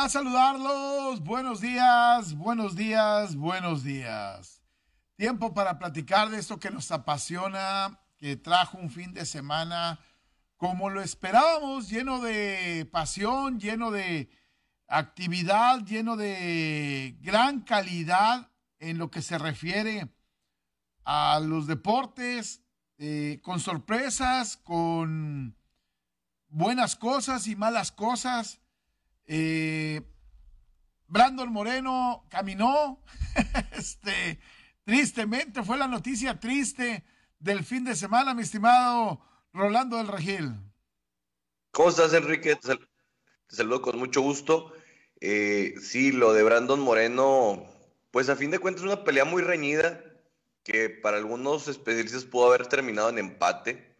Da saludarlos. Buenos días, buenos días, buenos días. Tiempo para platicar de esto que nos apasiona, que trajo un fin de semana como lo esperábamos, lleno de pasión, lleno de actividad, lleno de gran calidad en lo que se refiere a los deportes, eh, con sorpresas, con buenas cosas y malas cosas. Eh, Brandon Moreno caminó, este, tristemente fue la noticia triste del fin de semana, mi estimado Rolando del Regil. ¿Cómo estás, Enrique? Te, sal te saludo con mucho gusto. Eh, sí, lo de Brandon Moreno, pues a fin de cuentas una pelea muy reñida que para algunos especialistas pudo haber terminado en empate,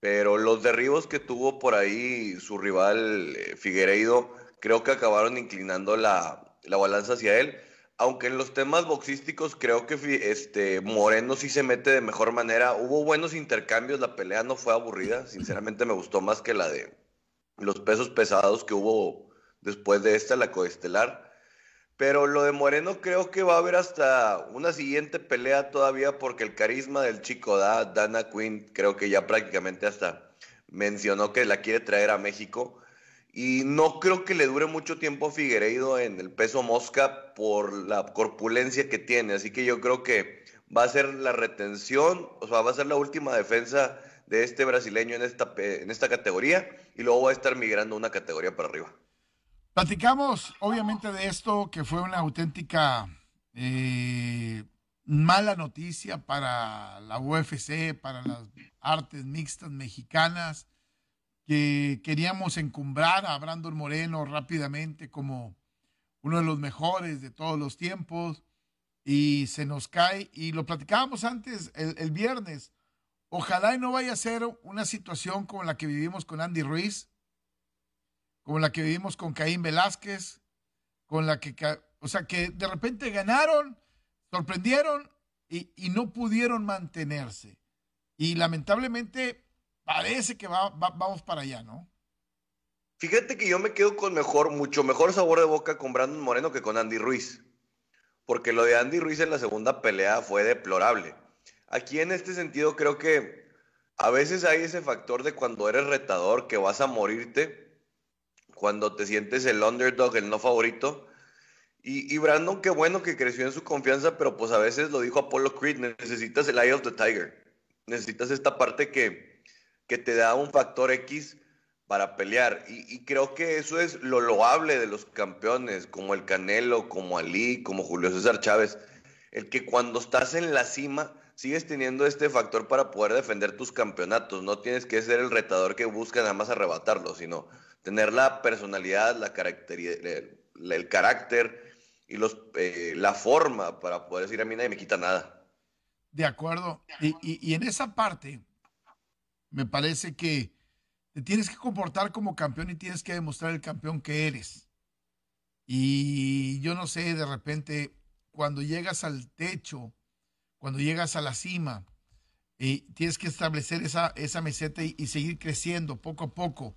pero los derribos que tuvo por ahí su rival eh, Figueiredo creo que acabaron inclinando la, la, balanza hacia él. Aunque en los temas boxísticos creo que este, Moreno sí se mete de mejor manera. Hubo buenos intercambios, la pelea no fue aburrida. Sinceramente me gustó más que la de los pesos pesados que hubo después de esta, la coestelar. Pero lo de Moreno creo que va a haber hasta una siguiente pelea todavía porque el carisma del chico da, Dana Quinn, creo que ya prácticamente hasta mencionó que la quiere traer a México. Y no creo que le dure mucho tiempo a Figueiredo en el peso mosca por la corpulencia que tiene. Así que yo creo que va a ser la retención, o sea, va a ser la última defensa de este brasileño en esta, en esta categoría y luego va a estar migrando una categoría para arriba. Platicamos obviamente de esto, que fue una auténtica eh, mala noticia para la UFC, para las artes mixtas mexicanas que queríamos encumbrar a Brandon Moreno rápidamente como uno de los mejores de todos los tiempos y se nos cae y lo platicábamos antes el, viernes. Ojalá y no vaya a ser una situación como la que vivimos con Andy Ruiz, como la que vivimos con Caín Velázquez, con la que, o sea, que de repente ganaron, sorprendieron y no pudieron mantenerse. Y lamentablemente parece que va, va, vamos para allá, ¿no? Fíjate que yo me quedo con mejor, mucho mejor sabor de boca con Brandon Moreno que con Andy Ruiz. Porque lo de Andy Ruiz en la segunda pelea fue deplorable. Aquí en este sentido creo que a veces hay ese factor de cuando eres retador que vas a morirte, cuando te sientes el underdog, el no favorito. Y, y Brandon, qué bueno que creció en su confianza, pero pues a veces lo dijo Apollo Creed, necesitas el eye of the tiger. Necesitas esta parte que, que te da un factor X para pelear. Y, creo que eso es lo loable de los campeones, como el Canelo, como Ali, como Julio César Chávez. El que cuando estás en la cima sigues teniendo este factor para poder defender tus campeonatos. No tienes que ser el retador que busca nada más arrebatarlo, sino tener la personalidad, la el, el carácter y los, eh, la forma para poder decir a mí nadie me quita nada. De acuerdo. Y, y en esa parte, me parece que te tienes que comportar como campeón y tienes que demostrar el campeón que eres. Y yo no sé, de repente, cuando llegas al techo, cuando llegas a la cima, y tienes que establecer esa, esa meseta y, y, seguir creciendo poco a poco.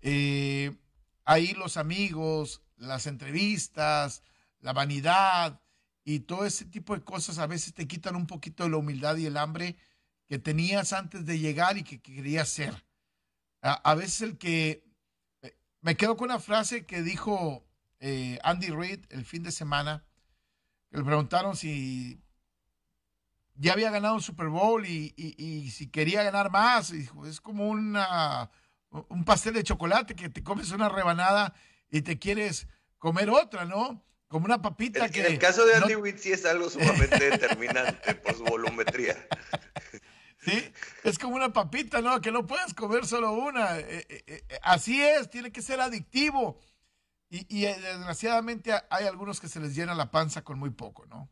Eh, ahí los amigos, las entrevistas, la vanidad y todo ese tipo de cosas a veces te quitan un poquito de la humildad y el hambre que tenías antes de llegar y que, que querías ser. A, a, veces el que... Me quedo con una frase que dijo eh, Andy Reid el fin de semana, que le preguntaron si ya había ganado un Super Bowl y, y, y si quería ganar más. Y dijo, es como una, un pastel de chocolate que te comes una rebanada y te quieres comer otra, ¿no? Como una papita en, que... En el caso de Andy no... Witt sí es algo sumamente determinante por su volumetría. Es como una papita, ¿no? Que no puedes comer solo una. Eh, eh, eh, así es, tiene que ser adictivo. Y, desgraciadamente hay algunos que se les llena la panza con muy poco, ¿no?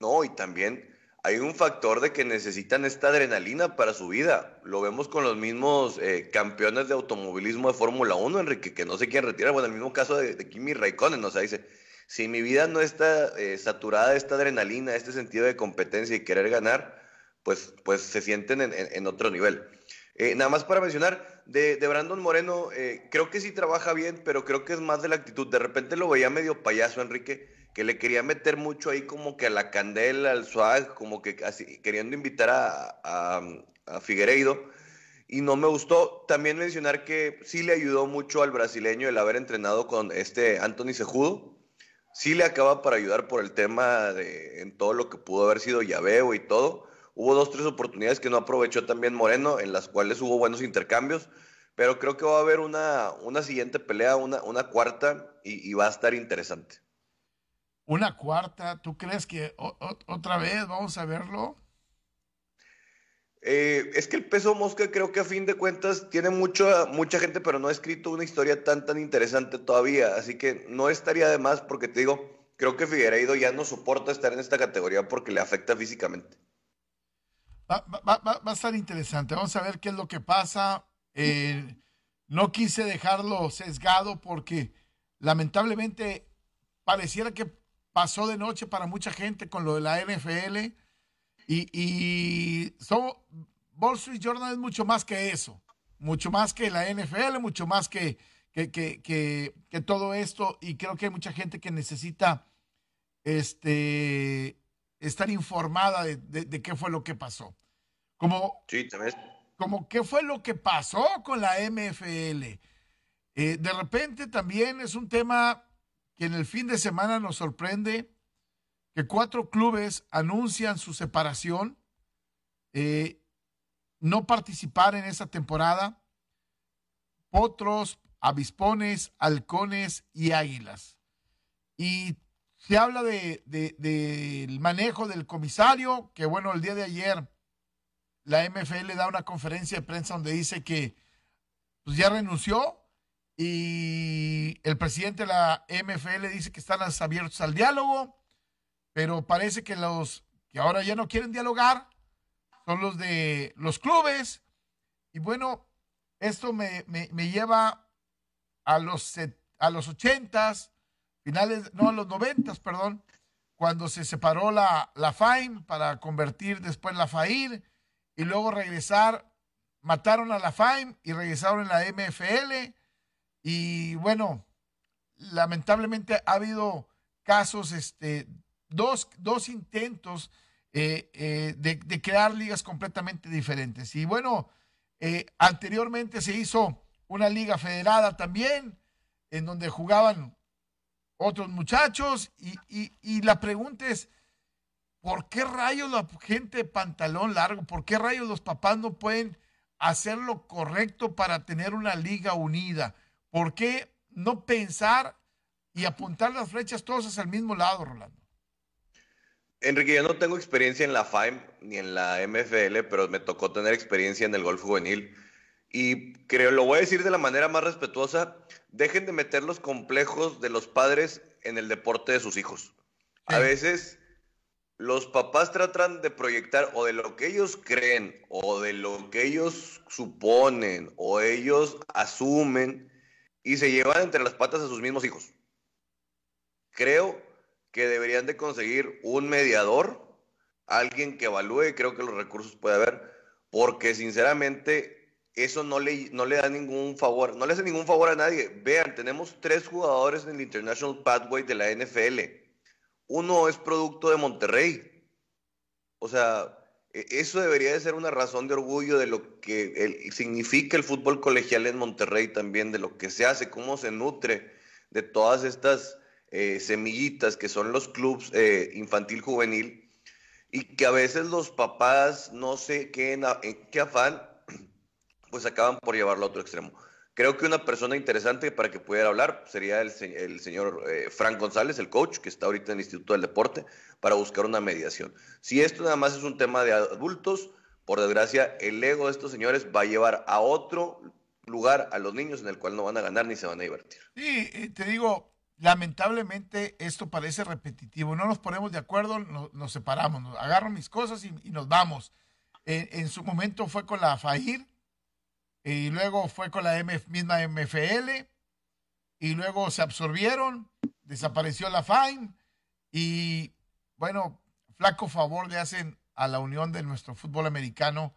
No, y también hay un factor de que necesitan esta adrenalina para su vida. Lo vemos con los mismos campeones de automovilismo de Fórmula 1, Enrique, que no se quieren retirar. Bueno, el mismo caso de, Kimi Raikkonen, o sea, dice, si mi vida no está saturada de esta adrenalina, este sentido de competencia y querer ganar, pues, pues se sienten en, otro nivel. Eh, nada más para mencionar, de, Brandon Moreno, creo que sí trabaja bien, pero creo que es más de la actitud. De repente lo veía medio payaso, Enrique que le quería meter mucho ahí como que a la candela, al swag, como que así, queriendo invitar a, a, Figueiredo. Y no me gustó también mencionar que sí le ayudó mucho al brasileño el haber entrenado con este Anthony Sejudo. Sí le acaba para ayudar por el tema de en todo lo que pudo haber sido llaveo y todo. Hubo dos, tres oportunidades que no aprovechó también Moreno, en las cuales hubo buenos intercambios. Pero creo que va a haber una, una siguiente pelea, una, una cuarta, y va a estar interesante una cuarta. ¿Tú crees que otra vez vamos a verlo? Eh, es que el peso mosca creo que a fin de cuentas tiene mucho, mucha gente, pero no ha escrito una historia tan tan interesante todavía. Así que no estaría de más porque te digo, creo que Figueiredo ya no soporta estar en esta categoría porque le afecta físicamente. Va, a estar interesante. Vamos a ver qué es lo que pasa. Eh, no quise dejarlo sesgado porque lamentablemente pareciera que pasó de noche para mucha gente con lo de la NFL. Y, y Wall Street Journal es mucho más que eso, mucho más que la NFL, mucho más que, que, que, que, todo esto. Y creo que hay mucha gente que necesita este, estar informada de, de, qué fue lo que pasó. Como, sí, como qué fue lo que pasó con la MFL. Eh, de repente también es un tema que en el fin de semana nos sorprende que cuatro clubes anuncian su separación, eh, no participar en esa temporada, Potros, Avispones, Halcones y Águilas. Y se habla del de, manejo del comisario, que bueno, el día de ayer la MFL da una conferencia de prensa donde dice que pues ya renunció, y el presidente de la MFL dice que están abiertos al diálogo, pero parece que los que ahora ya no quieren dialogar son los de los clubes. Y bueno, esto me, lleva a los, a los 80 finales, no, a los 90 perdón, cuando se separó la, la FAIM para convertir después la FAIR y luego regresar, mataron a la FAIM y regresaron en la MFL y bueno, lamentablemente ha habido casos, este, dos, dos intentos eh, eh, de, crear ligas completamente diferentes. Y bueno, eh, anteriormente se hizo una liga federada también, en donde jugaban otros muchachos. Y, y la pregunta es, ¿por qué rayos la gente de pantalón largo, por qué rayos los papás no pueden hacer lo correcto para tener una liga unida? ¿Por qué no pensar y apuntar las flechas todos hacia el mismo lado, Rolando? Enrique, yo no tengo experiencia en la FAIM ni en la MFL, pero me tocó tener experiencia en el golf juvenil. Y creo, lo voy a decir de la manera más respetuosa, dejen de meter los complejos de los padres en el deporte de sus hijos. A veces los papás tratan de proyectar o de lo que ellos creen o de lo que ellos suponen o ellos asumen y se llevan entre las patas a sus mismos hijos. Creo que deberían de conseguir un mediador, alguien que evalúe, creo que los recursos puede haber, porque sinceramente eso no le, no le da ningún favor, no le hace ningún favor a nadie. Vean, tenemos tres jugadores en el International Pathway de la NFL. Uno es producto de Monterrey. O sea, e, eso debería de ser una razón de orgullo de lo que significa el fútbol colegial en Monterrey también, de lo que se hace, cómo se nutre de todas estas eh, semillitas que son los clubes eh, infantil juvenil y que a veces los papás no sé qué, en qué afán pues acaban por llevarlo a otro extremo. Creo que una persona interesante para que pudiera hablar sería el, señor eh, Frank González, el coach, que está ahorita en el Instituto del Deporte, para buscar una mediación. Si esto nada más es un tema de adultos, por desgracia, el ego de estos señores va a llevar a otro lugar a los niños en el cual no van a ganar ni se van a divertir. Sí, eh, te digo, lamentablemente esto parece repetitivo. No nos ponemos de acuerdo, nos, separamos, agarro mis cosas y, nos vamos. en su momento fue con la FAIR y luego fue con la misma MFL y luego se absorbieron, desapareció la FAIM y bueno, flaco favor le hacen a la unión de nuestro fútbol americano,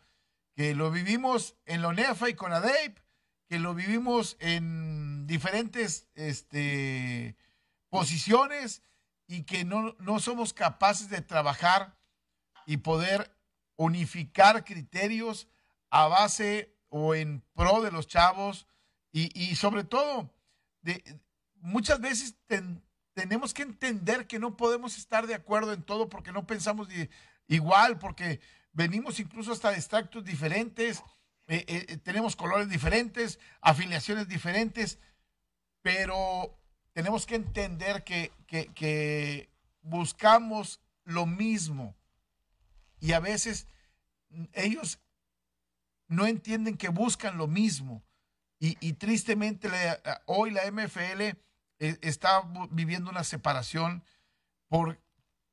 que lo vivimos en la UNEFA y con ADEIP, que lo vivimos en diferentes este, posiciones y que no, no somos capaces de trabajar y poder unificar criterios a base o en pro de los chavos. Y, sobre todo, de, muchas veces tenemos que entender que no podemos estar de acuerdo en todo porque no pensamos igual, porque venimos incluso hasta de extractos diferentes, eh, eh, eh, tenemos colores diferentes, afiliaciones diferentes, pero tenemos que entender que, que buscamos lo mismo. Y a veces ellos no entienden que buscan lo mismo. Y, tristemente hoy la MFL eh, está viviendo una separación por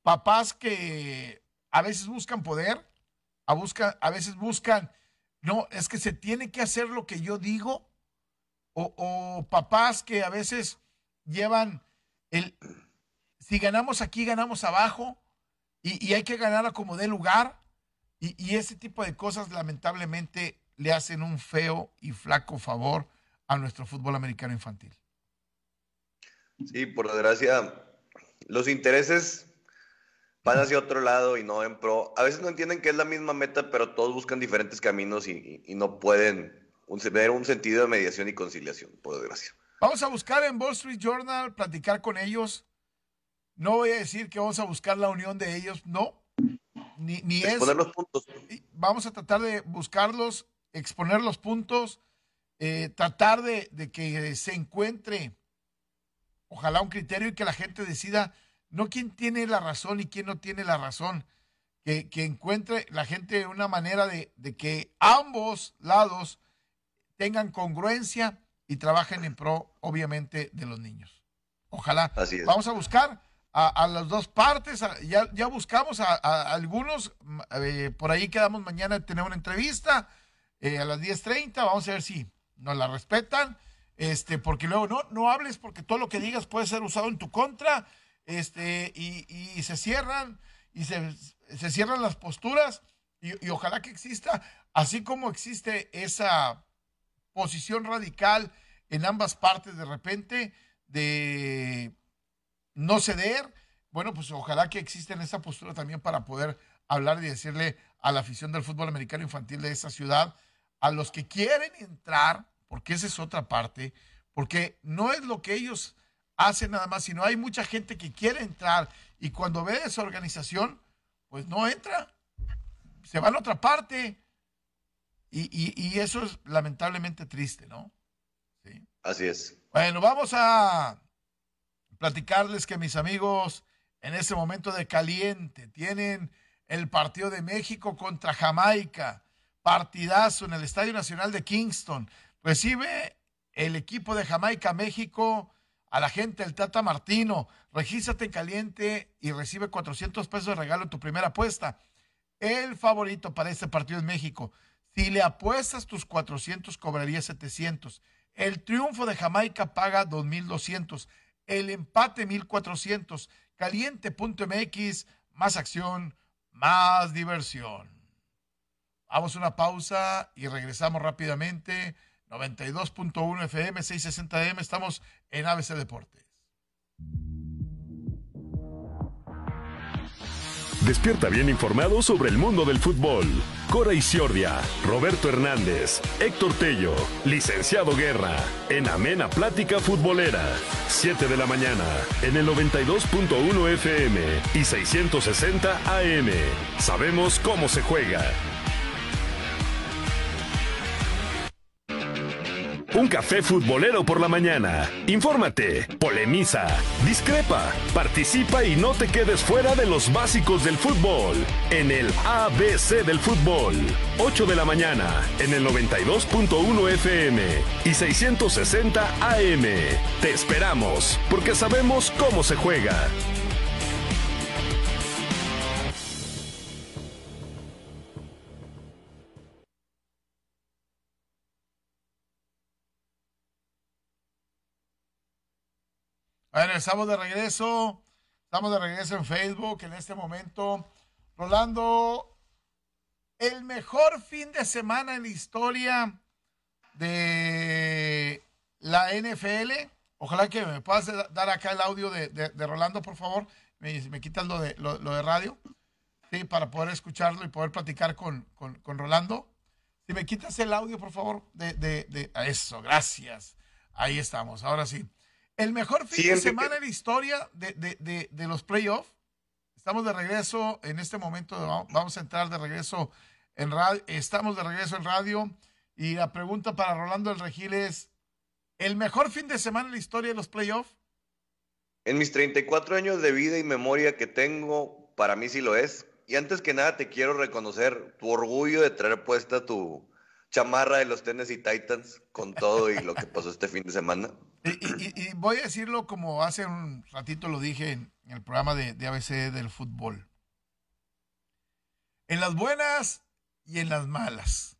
papás que a veces buscan poder, a, busca, a veces buscan, no, es que se tiene que hacer lo que yo digo, o, papás que a veces llevan el, si ganamos aquí, ganamos abajo, y, y hay que ganar a como dé lugar, y, ese tipo de cosas lamentablemente le hacen un feo y flaco favor a nuestro fútbol americano infantil. Sí, por desgracia, los intereses van hacia otro lado y no en pro. A veces no entienden que es la misma meta, pero todos buscan diferentes caminos y, no pueden tener un sentido de mediación y conciliación, por desgracia. Vamos a buscar en Wall Street Journal, platicar con ellos. No voy a decir que vamos a buscar la unión de ellos, no, ni, es. los puntos. Vamos a tratar de buscarlos, exponer los puntos, eh, tratar de, que se encuentre, ojalá, un criterio y que la gente decida no quién tiene la razón y quién no tiene la razón. Que, encuentre la gente una manera de, de que ambos lados tengan congruencia y trabajen en pro, obviamente, de los niños. Ojalá. Así Vamos a buscar a, las dos partes. ya, ya, buscamos a, algunos. Eh, por ahí quedamos mañana de tener una entrevista eh, a las 10.30. Vamos a ver si nos la respetan. Este, porque luego no, no hables porque todo lo que digas puede ser usado en tu contra. Este, y, se cierran, y se, se cierran las posturas. Y, y ojalá que exista, así como existe esa posición radical en ambas partes de repente de no ceder. Bueno, pues ojalá que exista en esa postura también para poder hablar y decirle a la afición del fútbol americano infantil de esa ciudad, a los que quieren entrar, porque esa es otra parte, porque no es lo que ellos hacen nada más, sino hay mucha gente que quiere entrar y cuando ve esa organización, pues no entra, se va a otra parte. Y, y eso es lamentablemente triste, ¿no? Sí. Así es. Bueno, vamos a platicarles que mis amigos en ese momento de caliente tienen el partido de México contra Jamaica, partidazo en el Estadio Nacional de Kingston. Recibe el equipo de Jamaica México a la gente del Tata Martino. Regístrate en caliente y recibe 400 pesos de regalo en tu primera apuesta. El favorito para este partido es México. Si le apuestas tus 400, cobraría 700. El triunfo de Jamaica paga 2,200 el empate 1400. Caliente.mx, más acción, más diversión. Vamos a una pausa y regresamos rápidamente. 92.1 FM, 660 M, estamos en ABC Deportes. Despierta bien informado sobre el mundo del fútbol. Cora Isiordia, Roberto Hernández, Héctor Tello, Licenciado Guerra, en Amena Plática Futbolera. 7 de la mañana, en el 92.1 FM y 660 AM. Sabemos cómo se juega. Un café futbolero por la mañana. Infórmate, polemiza, discrepa, participa y no te quedes fuera de los básicos del fútbol. En el ABC del fútbol. 8 de la mañana en el 92.1 FM y 660 AM. Te esperamos porque sabemos cómo se juega. Bueno, estamos de regreso. Estamos de regreso en Facebook en este momento. Rolando, el mejor fin de semana en la historia de la NFL. Ojalá que me puedas dar acá el audio de, Rolando, por favor. Me, me quitas lo de, lo, de radio. Sí, para poder escucharlo y poder platicar con, con, Rolando. Si me quitas el audio, por favor, de, de, eso, gracias. Ahí estamos, ahora sí. El mejor fin de semana en la historia de, los playoffs. Estamos de regreso en este momento. Vamos a entrar de regreso en radio. Estamos de regreso en radio. Y la pregunta para Rolando El Regil es: ¿el mejor fin de semana en la historia de los playoffs? En mis 34 años de vida y memoria que tengo, para mí sí lo es. Y antes que nada, te quiero reconocer tu orgullo de traer puesta tu chamarra de los Tennessee Titans con todo y lo que pasó este fin de semana. Y, voy a decirlo como hace un ratito lo dije en, el programa de, ABC del fútbol. En las buenas y en las malas.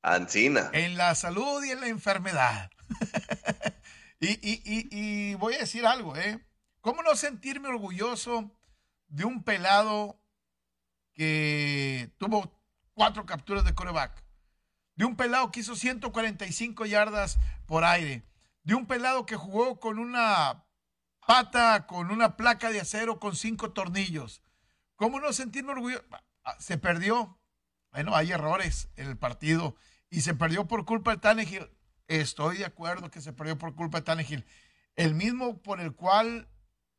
Ancina. En la salud y en la enfermedad. y, voy a decir algo, ¿eh? ¿Cómo no sentirme orgulloso de un pelado que tuvo cuatro capturas de coreback? De un pelado que hizo 145 yardas por aire de un pelado que jugó con una pata, con una placa de acero, con cinco tornillos. ¿Cómo no sentirme orgulloso? Ah, se perdió. Bueno, hay errores en el partido y se perdió por culpa de Tannehill. Estoy de acuerdo que se perdió por culpa de Tannehill. El mismo por el cual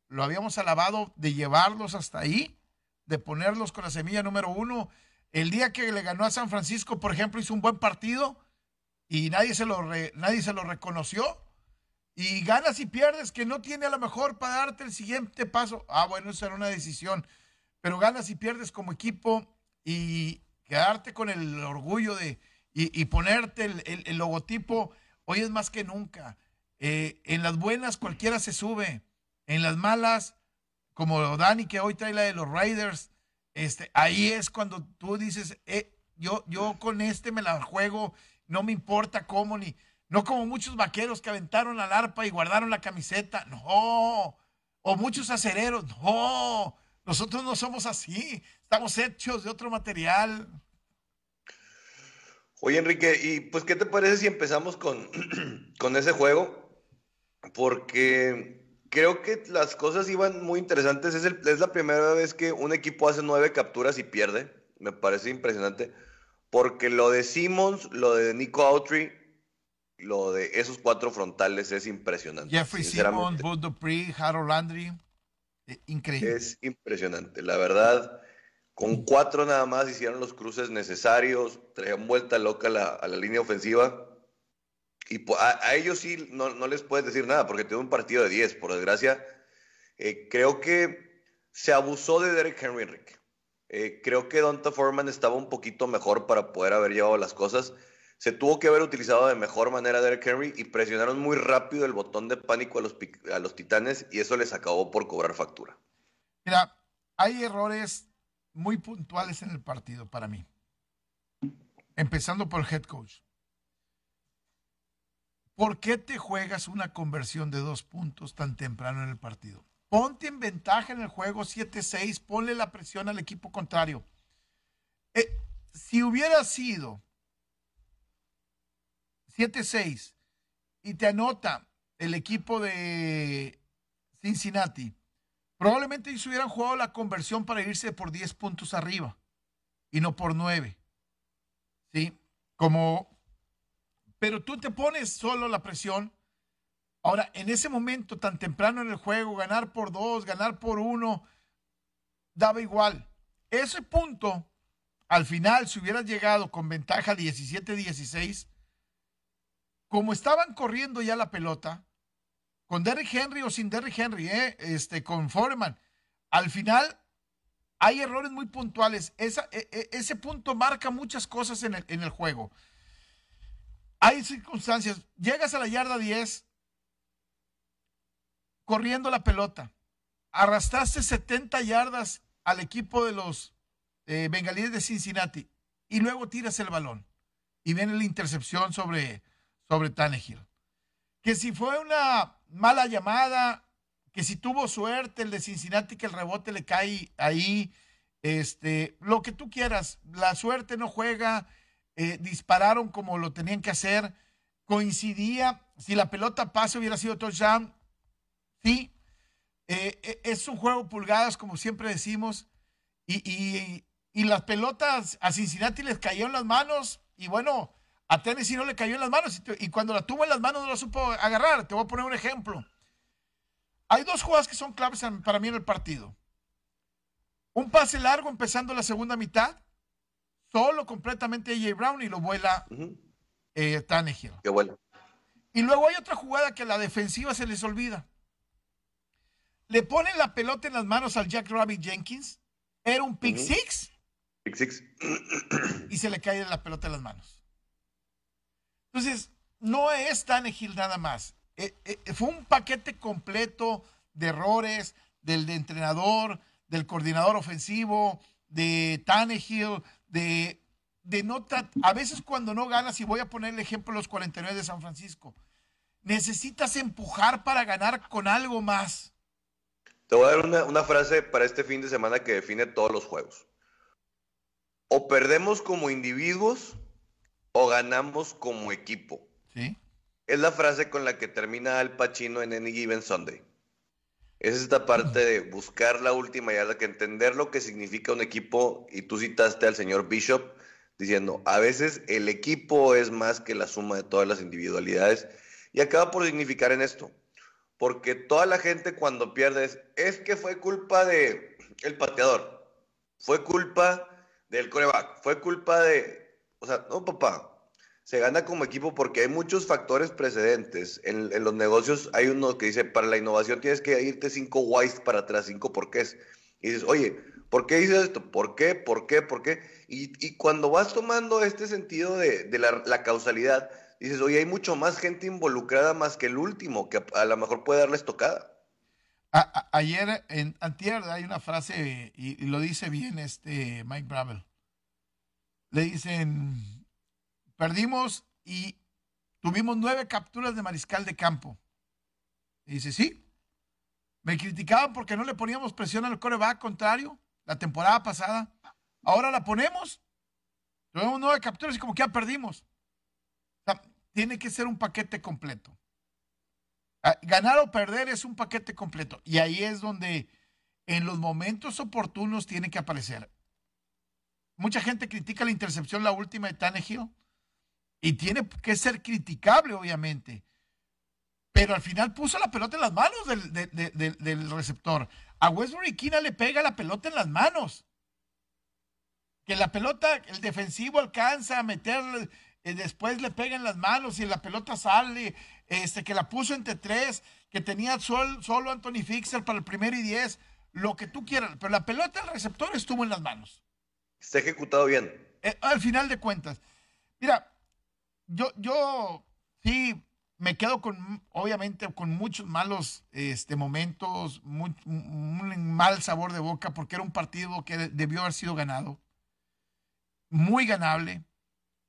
lo habíamos alabado de llevarlos hasta ahí, de ponerlos con la semilla número uno. El día que le ganó a San Francisco, por ejemplo, hizo un buen partido y nadie se lo, nadie se lo reconoció y ganas y pierdes, que no tiene a lo mejor para darte el siguiente paso. Ah, bueno, esa era una decisión. Pero ganas y pierdes como equipo y quedarte con el orgullo de y, ponerte el, logotipo, hoy es más que nunca. Eh, en las buenas cualquiera se sube, en las malas, como Dani que hoy trae la de los Raiders, este, ahí es cuando tú dices, eh, yo, yo con este me la juego, no me importa cómo ni no como muchos vaqueros que aventaron al arpa y guardaron la camiseta. No. O muchos acereros. No. Nosotros no somos así. Estamos hechos de otro material. Oye, Enrique, ¿y pues qué te parece si empezamos con, con ese juego? Porque creo que las cosas iban muy interesantes. Es, es la primera vez que un equipo hace nueve capturas y pierde. Me parece impresionante. Porque lo de Simmons, lo de Nico Autry, lo de esos cuatro frontales es impresionante. Jeffrey Simmons, Bud Dupree, Harold Landry, eh, increíble. Es impresionante, la verdad. Con cuatro nada más hicieron los cruces necesarios, traían vuelta loca a la línea ofensiva. Y a, ellos sí no, les puedes decir nada porque tiene un partido de 10, por desgracia. Eh, creo que se abusó de Derek Henry, Enrique. Eh, creo que Donta Foreman estaba un poquito mejor para poder haber llevado las cosas se tuvo que haber utilizado de mejor manera Derek Henry y presionaron muy rápido el botón de pánico a los, a los titanes y eso les acabó por cobrar factura. Mira, hay errores muy puntuales en el partido para mí. Empezando por el head coach. ¿Por qué te juegas una conversión de dos puntos tan temprano en el partido? Ponte en ventaja en el juego 7-6, ponle la presión al equipo contrario. Eh, si hubiera sido 7-6 y te anota el equipo de Cincinnati, probablemente ellos hubieran jugado la conversión para irse por 10 puntos arriba y no por 9. ¿Sí? Como, pero tú te pones solo la presión. Ahora, en ese momento tan temprano en el juego, ganar por 2, ganar por 1, daba igual. Ese punto, al final, si hubieras llegado con ventaja 17-16, como estaban corriendo ya la pelota, con Derrick Henry o sin Derrick Henry, ¿eh? este, con Foreman, al final hay errores muy puntuales. E, e, ese punto marca muchas cosas en el juego. Hay circunstancias. Llegas a la yarda 10 corriendo la pelota. Arrastraste 70 yardas al equipo de los eh, bengalíes de Cincinnati y luego tiras el balón y viene la intercepción sobre, sobre Tannehill. Que si fue una mala llamada, que si tuvo suerte el de Cincinnati que el rebote le cae ahí, este, lo que tú quieras, la suerte no juega, eh, dispararon como lo tenían que hacer, coincidía, si la pelota pase hubiera sido touchdown, sí, eh, eh, es un juego pulgadas como siempre decimos, y, y, las pelotas a Cincinnati les cayó en las manos, y bueno, a Tennessee no le cayó en las manos, y, cuando la tuvo en las manos no la supo agarrar, te voy a poner un ejemplo. Hay dos jugadas que son claves para mí en el partido. Un pase largo empezando la segunda mitad, solo completamente AJ Brown y lo vuela eh, Tannehill. Qué bueno. Y luego hay otra jugada que a la defensiva se les olvida. Le ponen la pelota en las manos al Jack Rabbit Jenkins. Era un pick six. Pick six. y se le cae la pelota en las manos. Entonces, no es Tannehill nada más. Eh, eh, fue un paquete completo de errores del entrenador, del coordinador ofensivo, de Tannehill, de, de nota. A veces cuando no ganas, y voy a poner el ejemplo de los 49 de San Francisco, necesitas empujar para ganar con algo más. Te voy a dar una, una frase para este fin de semana que define todos los juegos. O perdemos como individuos o ganamos como equipo. Sí. Es la frase con la que termina Al Pacino en Any Given Sunday. Es esta parte de buscar la última yarda, que entender lo que significa un equipo, y tú citaste al señor Bishop diciendo, a veces el equipo es más que la suma de todas las individualidades, y acaba por significar en esto, porque toda la gente cuando pierdes, es que fue culpa de el pateador, fue culpa del coreback, fue culpa de, o sea, no papá, se gana como equipo porque hay muchos factores precedentes. En, los negocios hay uno que dice, para la innovación tienes que irte cinco whys para atrás, cinco porqués. Y dices, oye, ¿por qué dices esto? ¿Por qué? ¿Por qué? ¿Por qué? Y, cuando vas tomando este sentido de, la, causalidad, dices, oye, hay mucho más gente involucrada más que el último, que a, lo mejor puede darles tocada. ayer, en Antier, hay una frase, y, y, lo dice bien este Mike Bravel. Le dicen Perdimos y tuvimos nueve capturas de mariscal de campo. Y dice, sí. Me criticaban porque no le poníamos presión al coreback contrario la temporada pasada. Ahora la ponemos. Tuvimos nueve capturas y como que ya perdimos. tiene que ser un paquete completo. Ah, ganar o perder es un paquete completo. Y ahí es donde en los momentos oportunos tiene que aparecer. Mucha gente critica la intercepción, la última de Tannehill. Y tiene que ser criticable, obviamente. Pero al final puso la pelota en las manos del, receptor. A Westbury Kina le pega la pelota en las manos. Que la pelota, el defensivo alcanza a meterle, eh, después le pega en las manos y la pelota sale. Este, que la puso entre tres, que tenía solo Anthony Fixer para el primero y diez, lo que tú quieras. Pero la pelota del receptor estuvo en las manos. Está ejecutado bien. Eh, al final de cuentas. Mira, yo, yo sí me quedo con, obviamente, con muchos malos este, momentos, un mal sabor de boca, porque era un partido que debió haber sido ganado, muy ganable.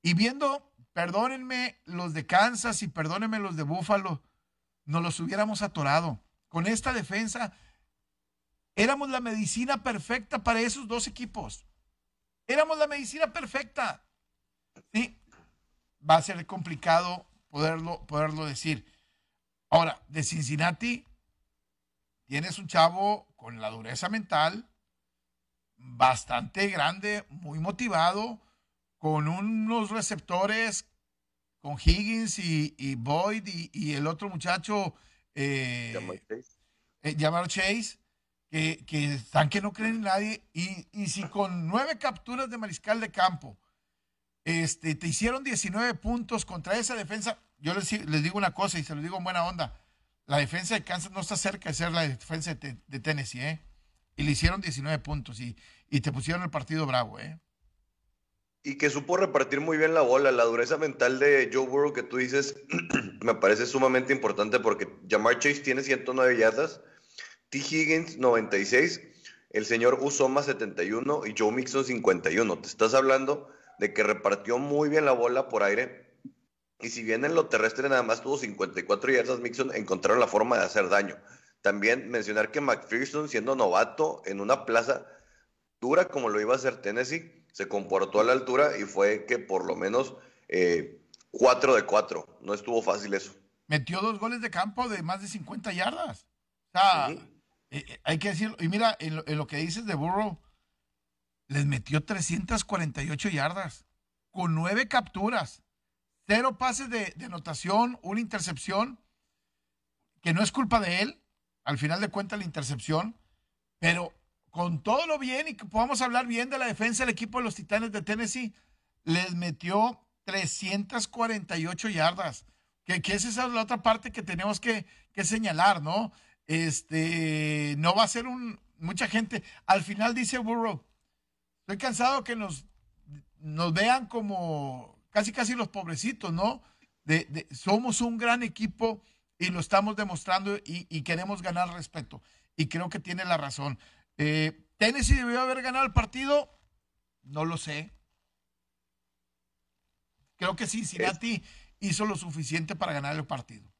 Y viendo, perdónenme los de Kansas y perdónenme los de Buffalo, nos los hubiéramos atorado. Con esta defensa, éramos la medicina perfecta para esos dos equipos. Éramos la medicina perfecta. Sí, va a ser complicado poderlo, poderlo decir. Ahora, de Cincinnati, tienes un chavo con la dureza mental, bastante grande, muy motivado, con unos receptores, con Higgins y, Boyd y, el otro muchacho, eh, Jamar Chase, eh, que, están que no creen en nadie, y, y si con nueve capturas de mariscal de campo, este, te hicieron 19 puntos contra esa defensa. yo les, digo una cosa y se lo digo en buena onda. La defensa de Kansas no está cerca de ser la defensa de, Tennessee, ¿eh? Y le hicieron 19 puntos y, y te pusieron el partido bravo, ¿eh? Y que supo repartir muy bien la bola. La dureza mental de Joe Burrow que tú dices me parece sumamente importante porque Jamar Chase tiene 109 yardas, T. Higgins 96, el señor Usoma 71 y Joe Mixon 51. Te estás hablando de que repartió muy bien la bola por aire. Y si bien en lo terrestre nada más tuvo 54 yardas, Mixon encontraron la forma de hacer daño. También mencionar que McPherson, siendo novato en una plaza dura como lo iba a hacer Tennessee, se comportó a la altura y fue que por lo menos eh, 4 de 4. No estuvo fácil eso. Metió dos goles de campo de más de 50 yardas. O sea, eh, eh, hay que decirlo. Y mira, en lo, que dices de Burrow, les metió 348 yardas con nueve capturas, cero pases de, de anotación, una intercepción, que no es culpa de él, al final de cuentas la intercepción, pero con todo lo bien y que podamos hablar bien de la defensa del equipo de los Titanes de Tennessee, les metió 348 yardas. Que, que esa es la otra parte que tenemos que, señalar, ¿no? Este, no va a ser un, mucha gente. Al final dice Burrow, estoy cansado que nos, nos vean como casi casi los pobrecitos, ¿no? De, somos un gran equipo y lo estamos demostrando y, queremos ganar respeto. Y creo que tiene la razón. Eh, ¿Tennessee debió haber ganado el partido? No lo sé. Creo que Cincinnati hizo lo suficiente para ganar el partido.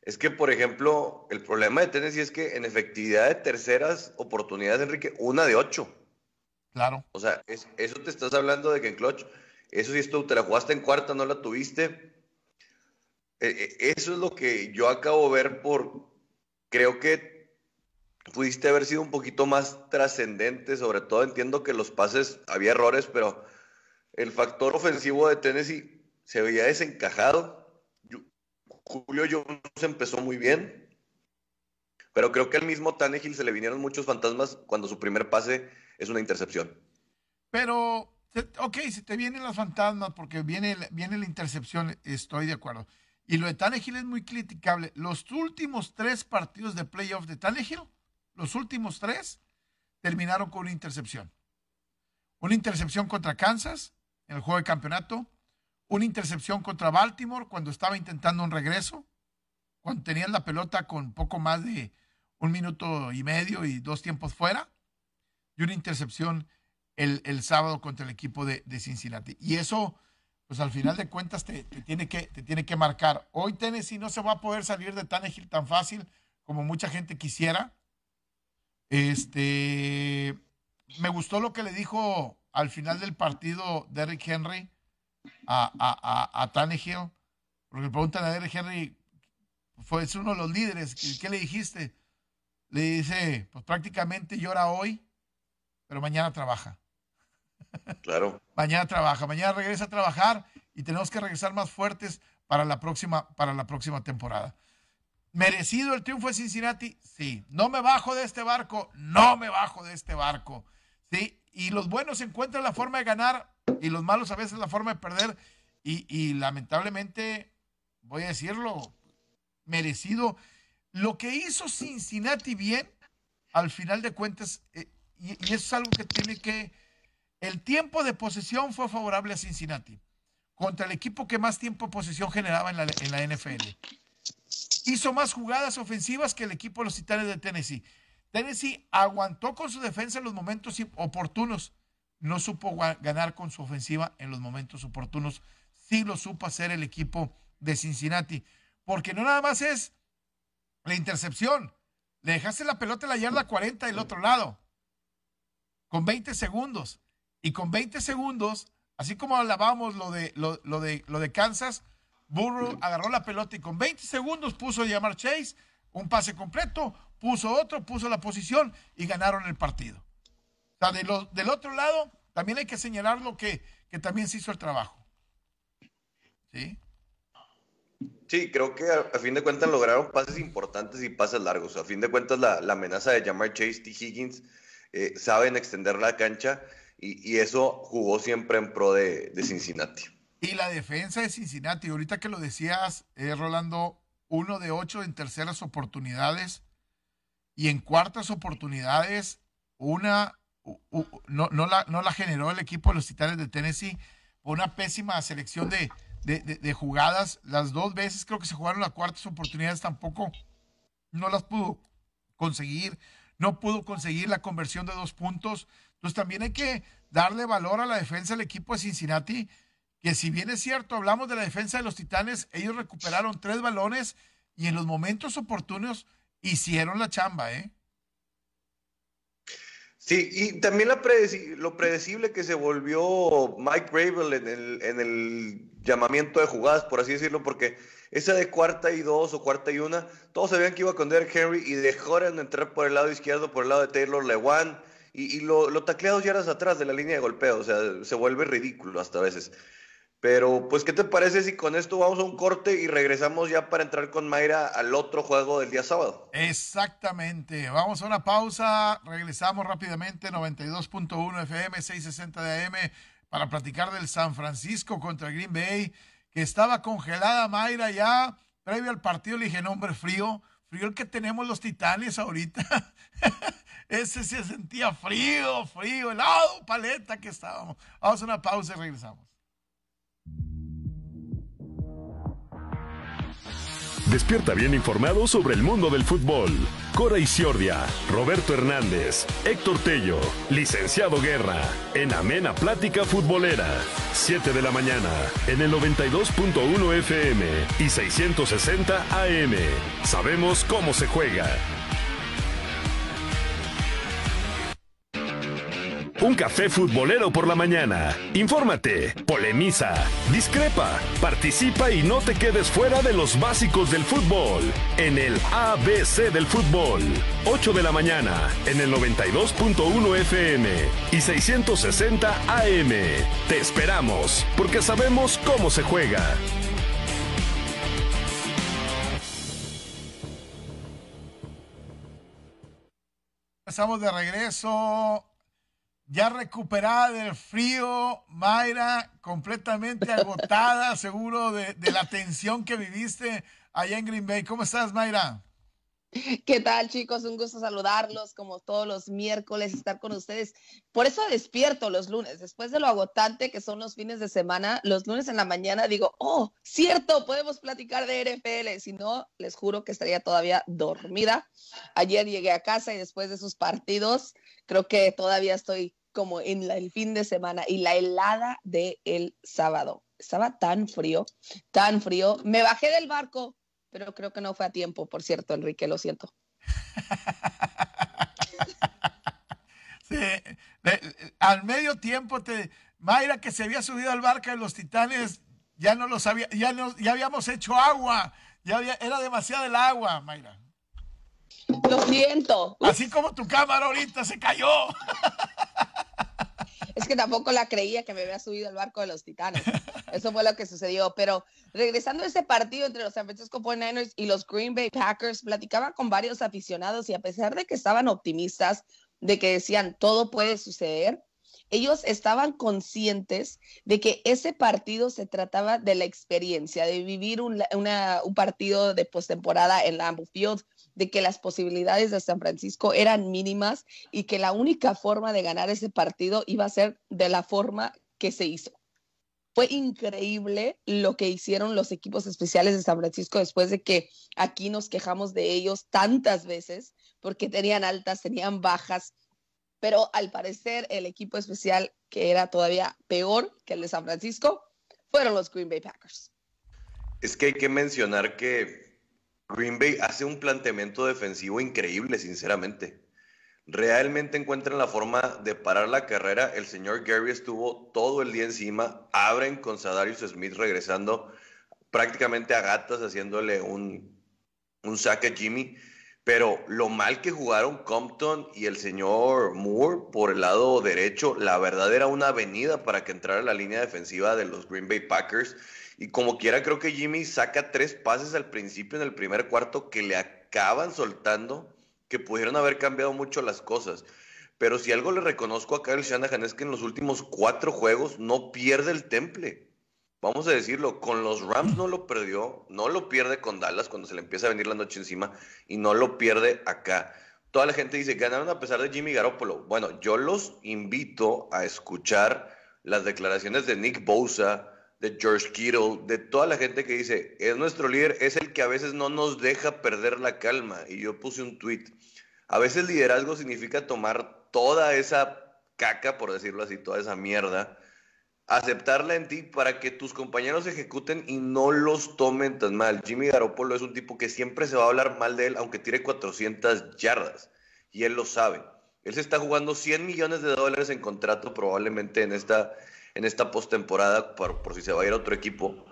Es que, por ejemplo, el problema de Tennessee es que en efectividad de terceras oportunidades, Enrique, una de ocho. Claro. O sea, eso te estás hablando de que en clutch, eso sí, esto, te la jugaste en cuarta, no la tuviste. E, e, eso es lo que yo acabo de ver por, creo que pudiste haber sido un poquito más trascendente, sobre todo entiendo que los pases había errores, pero el factor ofensivo de Tennessee se veía desencajado. Julio Jones empezó muy bien, pero creo que al mismo Tannehill se le vinieron muchos fantasmas cuando su primer pase es una intercepción. Pero, ok, si te vienen los fantasmas porque viene, viene la intercepción, estoy de acuerdo. Y lo de Tannehill es muy criticable. Los últimos tres partidos de playoff de Tannehill los últimos tres terminaron con una intercepción. Una intercepción contra Kansas en el juego de campeonato, una intercepción contra Baltimore cuando estaba intentando un regreso, cuando tenían la pelota con poco más de un minuto y medio y dos tiempos fuera, y una intercepción el, sábado contra el equipo de, Cincinnati. Y eso, pues al final de cuentas, te, tiene que, te tiene que marcar. Hoy Tennessee no se va a poder salir de Tannehill tan fácil como mucha gente quisiera. Este, me gustó lo que le dijo al final del partido Derrick Henry a, a, a, Tannehill, porque preguntan a Derrick Henry, fue uno de los líderes, ¿qué, le dijiste? Le dice, pues prácticamente llora hoy, pero mañana trabaja. Claro. mañana trabaja, mañana regresa a trabajar y tenemos que regresar más fuertes para la próxima, para la próxima temporada. ¿Merecido el triunfo de Cincinnati? Sí. ¿No me bajo de este barco? No me bajo de este barco. Sí. Y los buenos encuentran la forma de ganar y los malos a veces la forma de perder. Y, lamentablemente, voy a decirlo, merecido. Lo que hizo Cincinnati bien, al final de cuentas, eh, y, eso es algo que tiene que... El tiempo de posesión fue favorable a Cincinnati contra el equipo que más tiempo de posesión generaba en la, en la NFL hizo más jugadas ofensivas que el equipo de los Titanes de Tennessee. Tennessee aguantó con su defensa en los momentos oportunos. No supo ganar con su ofensiva en los momentos oportunos. Sí lo supo hacer el equipo de Cincinnati. Porque no nada más es la intercepción. Le dejaste la pelota en la yarda 40 del otro lado. Con 20 segundos. Y con 20 segundos, así como alabamos lo de, lo, de, lo de Kansas, Burrow agarró la pelota y con 20 segundos puso a llamar Chase, un pase completo, puso otro, puso la posición y ganaron el partido. O sea, del otro lado, también hay que señalar lo que, que también se hizo el trabajo. ¿Sí? Sí, creo que a, fin de cuentas lograron pases importantes y pases largos. A fin de cuentas, la, amenaza de llamar Chase, T. Higgins, eh, saben extender la cancha y, eso jugó siempre en pro de Cincinnati. Y la defensa de Cincinnati, ahorita que lo decías, eh, Rolando, uno de ocho en terceras oportunidades y en cuartas oportunidades, una no, no, la, no la generó el equipo de los Titanes de Tennessee. Una pésima selección de, de, jugadas. Las dos veces creo que se jugaron las cuartas oportunidades tampoco no las pudo conseguir. No pudo conseguir la conversión de dos puntos. Entonces también hay que darle valor a la defensa del equipo de Cincinnati, que si bien es cierto, hablamos de la defensa de los Titanes, ellos recuperaron tres balones y en los momentos oportunos hicieron la chamba, ¿eh? Sí, y también lo predecible que se volvió Mike Gravel en el, en el llamamiento de jugadas, por así decirlo, porque esa de cuarta y dos o cuarta y una, todos sabían que iba con Derek Henry y dejaron de entrar por el lado izquierdo, por el lado de Taylor Lewan, y, lo, lo taclea dos yardas atrás de la línea de golpeo, o sea, se vuelve ridículo hasta a veces. Pero, pues, ¿qué te parece si con esto vamos a un corte y regresamos ya para entrar con Mayra al otro juego del día sábado? Exactamente. Vamos a una pausa, regresamos rápidamente, 92.1 FM, 660 de AM, para platicar del San Francisco contra Green Bay, que estaba congelada Mayra ya previo al partido. Le dije, no, hombre, frío, frío el que tenemos los titanes ahorita. Ese se sentía frío, frío, helado, paleta que estábamos. Vamos a una pausa y regresamos. Despierta bien informado sobre el mundo del fútbol. Cora Isiordia, Roberto Hernández, Héctor Tello, Licenciado Guerra, en Amena Plática Futbolera. 7 de la mañana, en el 92.1 FM y 660 AM. Sabemos cómo se juega. Un café futbolero por la mañana. Infórmate, polemiza, discrepa, participa y no te quedes fuera de los básicos del fútbol. En el ABC del fútbol. 8 de la mañana, en el 92.1 FM y 660 AM. Te esperamos, porque sabemos cómo se juega. Estamos de regreso ya recuperada del frío, Mayra, completamente agotada, seguro de, la tensión que viviste allá en Green Bay. ¿Cómo estás, Mayra? ¿Qué tal, chicos? Un gusto saludarlos, como todos los miércoles, estar con ustedes. Por eso despierto los lunes, después de lo agotante que son los fines de semana, los lunes en la mañana digo, oh, cierto, podemos platicar de NFL. Si no, les juro que estaría todavía dormida. Ayer llegué a casa y después de sus partidos, creo que todavía estoy como en el fin de semana y la helada del el sábado. Estaba tan frío, tan frío. Me bajé del barco, pero creo que no fue a tiempo, por cierto, Enrique, lo siento. sí, al medio tiempo te Mayra que se había subido al barco de los Titanes, ya no lo sabía, ya no, ya habíamos hecho agua, ya era demasiado el agua, Mayra. Lo siento. Así como tu cámara ahorita se cayó. Es que tampoco la creía que me había subido al barco de los titanes. Eso fue lo que sucedió. Pero regresando a ese partido entre los San Francisco 49ers y los Green Bay Packers, platicaba con varios aficionados y a pesar de que estaban optimistas, de que decían todo puede suceder, ellos estaban conscientes de que ese partido se trataba de la experiencia, de vivir un, partido de postemporada en Lambeau Field, de que las posibilidades de San Francisco eran mínimas y que la única forma de ganar ese partido iba a ser de la forma que se hizo. Fue increíble lo que hicieron los equipos especiales de San Francisco después de que aquí nos quejamos de ellos tantas veces porque tenían altas, tenían bajas, pero al parecer el equipo especial que era todavía peor que el de San Francisco fueron los Green Bay Packers. Es que hay que mencionar que Green Bay hace un planteamiento defensivo increíble, sinceramente. Realmente encuentran la forma de parar la carrera. El señor Gary estuvo todo el día encima. Abren con Sadarius Smith regresando prácticamente a gatas, haciéndole un, un saque a Jimmy. Pero lo mal que jugaron Compton y el señor Moore por el lado derecho, la verdad era una avenida para que entrara la línea defensiva de los Green Bay Packers. Y como quiera, creo que Jimmy saca tres pases al principio en el primer cuarto que le acaban soltando, que pudieron haber cambiado mucho las cosas. Pero si algo le reconozco a Kyle Shanahan es que en los últimos cuatro juegos no pierde el temple. vamos a decirlo, con los Rams no lo perdió, no lo pierde con Dallas cuando se le empieza a venir la noche encima y no lo pierde acá. Toda la gente dice, ganaron a pesar de Jimmy Garoppolo. Bueno, yo los invito a escuchar las declaraciones de Nick Bosa, de George Kittle, de toda la gente que dice, es nuestro líder, es el que a veces no nos deja perder la calma. Y yo puse un tweet. A veces liderazgo significa tomar toda esa caca, por decirlo así, toda esa mierda, aceptarla en ti para que tus compañeros ejecuten y no los tomen tan mal. Jimmy Garoppolo es un tipo que siempre se va a hablar mal de él, aunque tire 400 yardas, y él lo sabe. Él se está jugando 100 millones de dólares en contrato probablemente en esta, en esta postemporada por, por si se va a ir a otro equipo.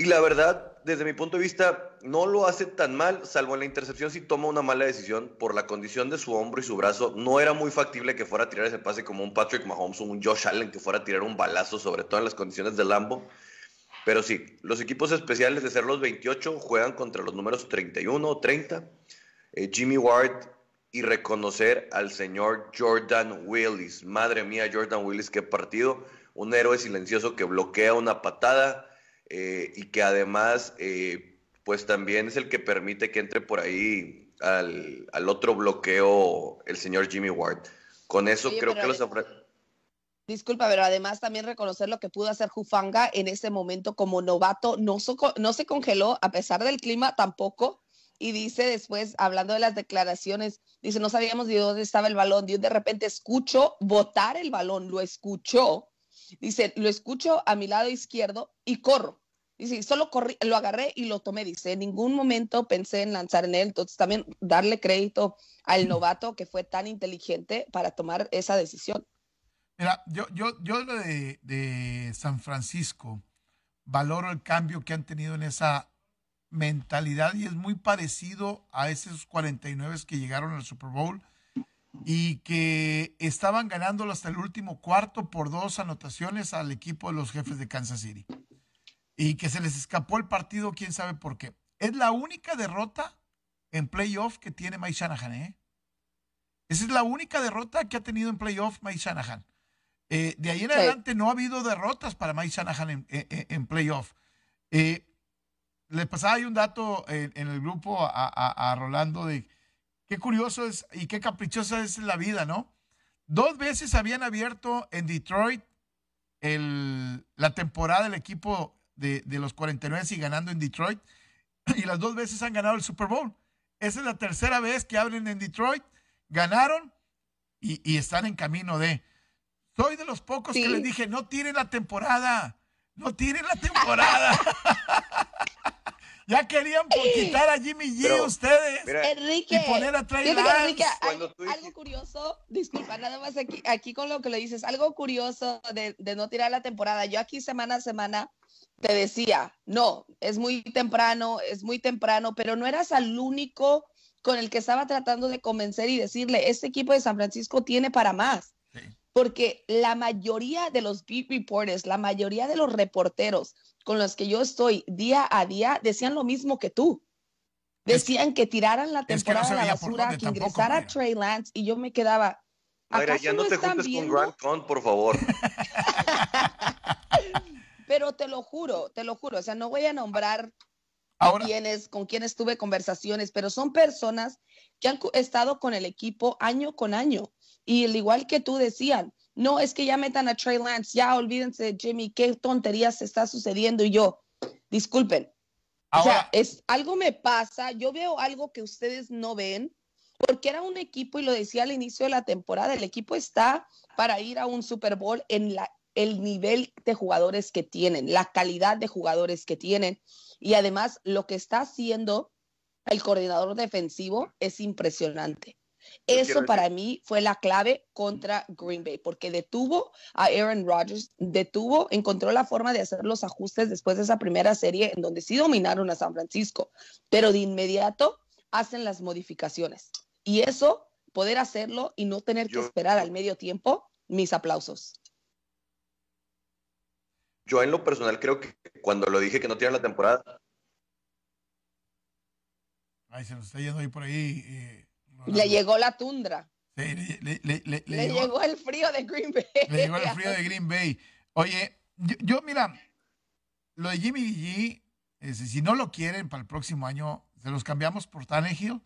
Y la verdad, desde mi punto de vista, no lo hace tan mal, salvo en la intercepción si toma una mala decisión por la condición de su hombro y su brazo. No era muy factible que fuera a tirar ese pase como un Patrick Mahomes o un Josh Allen que fuera a tirar un balazo, sobre todo en las condiciones de Lambo. Pero sí, los equipos especiales de ser los 28 juegan contra los números 31 o 30. Eh, Jimmy Ward y reconocer al señor Jordan Willis. Madre mía, Jordan Willis, qué partido. Un héroe silencioso que bloquea una patada eh, y que además, eh, pues también es el que permite que entre por ahí al, al otro bloqueo el señor Jimmy Ward. Con eso Oye, creo que los... Disculpa, pero además también reconocer lo que pudo hacer Jufanga en ese momento como novato. No, so- no se congeló a pesar del clima tampoco. Y dice después, hablando de las declaraciones, dice, no sabíamos de dónde estaba el balón. Yo de repente escucho botar el balón, lo escuchó. Dice, lo escucho a mi lado izquierdo y corro. Dice, solo corrí, lo agarré y lo tomé. Dice, en ningún momento pensé en lanzar en él. Entonces también darle crédito al novato que fue tan inteligente para tomar esa decisión. Mira, yo, yo, yo lo de, de San Francisco valoro el cambio que han tenido en esa mentalidad y es muy parecido a esos 49 que llegaron al Super Bowl y que estaban ganándolo hasta el último cuarto por dos anotaciones al equipo de los jefes de Kansas City. Y que se les escapó el partido, quién sabe por qué. Es la única derrota en playoff que tiene Mike Shanahan, ¿eh? Esa es la única derrota que ha tenido en playoff Mike Shanahan. Eh, de ahí en Sí. adelante no ha habido derrotas para Mike Shanahan en, en- en playoff. Eh, le pasaba ahí un dato en, en el grupo a, a- a Rolando de qué curioso es y qué caprichosa es la vida, ¿no? Dos veces habían abierto en Detroit el- la temporada del equipo de, de los 49 y ganando en Detroit y las dos veces han ganado el Super Bowl. Esa es la tercera vez que abren en Detroit, ganaron y, y están en camino de. Soy de los pocos que les dije, no tiren la temporada, no tiren la temporada. ya querían por quitar a Jimmy G Pero, ustedes Mira, Enrique, y poner a Trey Lance. Enrique, Cuando algo, curioso, disculpa, nada más aquí, aquí con lo que le dices, algo curioso de, de no tirar la temporada. Yo aquí semana a semana te decía, no, es muy temprano, es muy temprano, pero no eras al único con el que estaba tratando de convencer y decirle, este equipo de San Francisco tiene para más. Porque la mayoría de los beat reporters, la mayoría de los reporteros con los que yo estoy día a día decían lo mismo que tú. Es que- Decían que, tiraran la es que no temporada a la basura, que tampoco, ingresara Mayra. Trey Lance y yo me quedaba. Mayra, ¿acaso ya no te juntes con? Grant Con, por favor. Pero te lo juro, te lo juro, o sea, no voy a nombrar Ahora, quienes, con quienes tuve conversaciones, pero son personas que han estado con el equipo año con año. Y al igual que tú decían, no, es que ya metan a Trey Lance, ya olvídense de Jimmy, qué tonterías está sucediendo. Y yo, disculpen, o sea, es, algo me pasa, yo veo algo que ustedes no ven, porque era un equipo, y lo decía al inicio de la temporada, el equipo está para ir a un Super Bowl en la, el nivel de jugadores que tienen, la calidad de jugadores que tienen, y además lo que está haciendo el coordinador defensivo es impresionante. Eso para mí fue la clave contra Green Bay, porque detuvo a Aaron Rodgers, detuvo, encontró la forma de hacer los ajustes después de esa primera serie en donde sí dominaron a San Francisco, pero de inmediato hacen las modificaciones. Y eso, poder hacerlo y no tener que esperar al medio tiempo, mis aplausos. Yo en lo personal creo que cuando lo dije que no tiran la temporada, ay, se nos está yendo ahí por ahí. eh. Le llegó la tundra, le, le- le- le- le le llegó- llegó el frío de Green Bay. Le llegó el frío de Green Bay. Oye, yo, yo, mira, lo de Jimmy G, si no lo quieren para el próximo año, se los cambiamos por Tannehill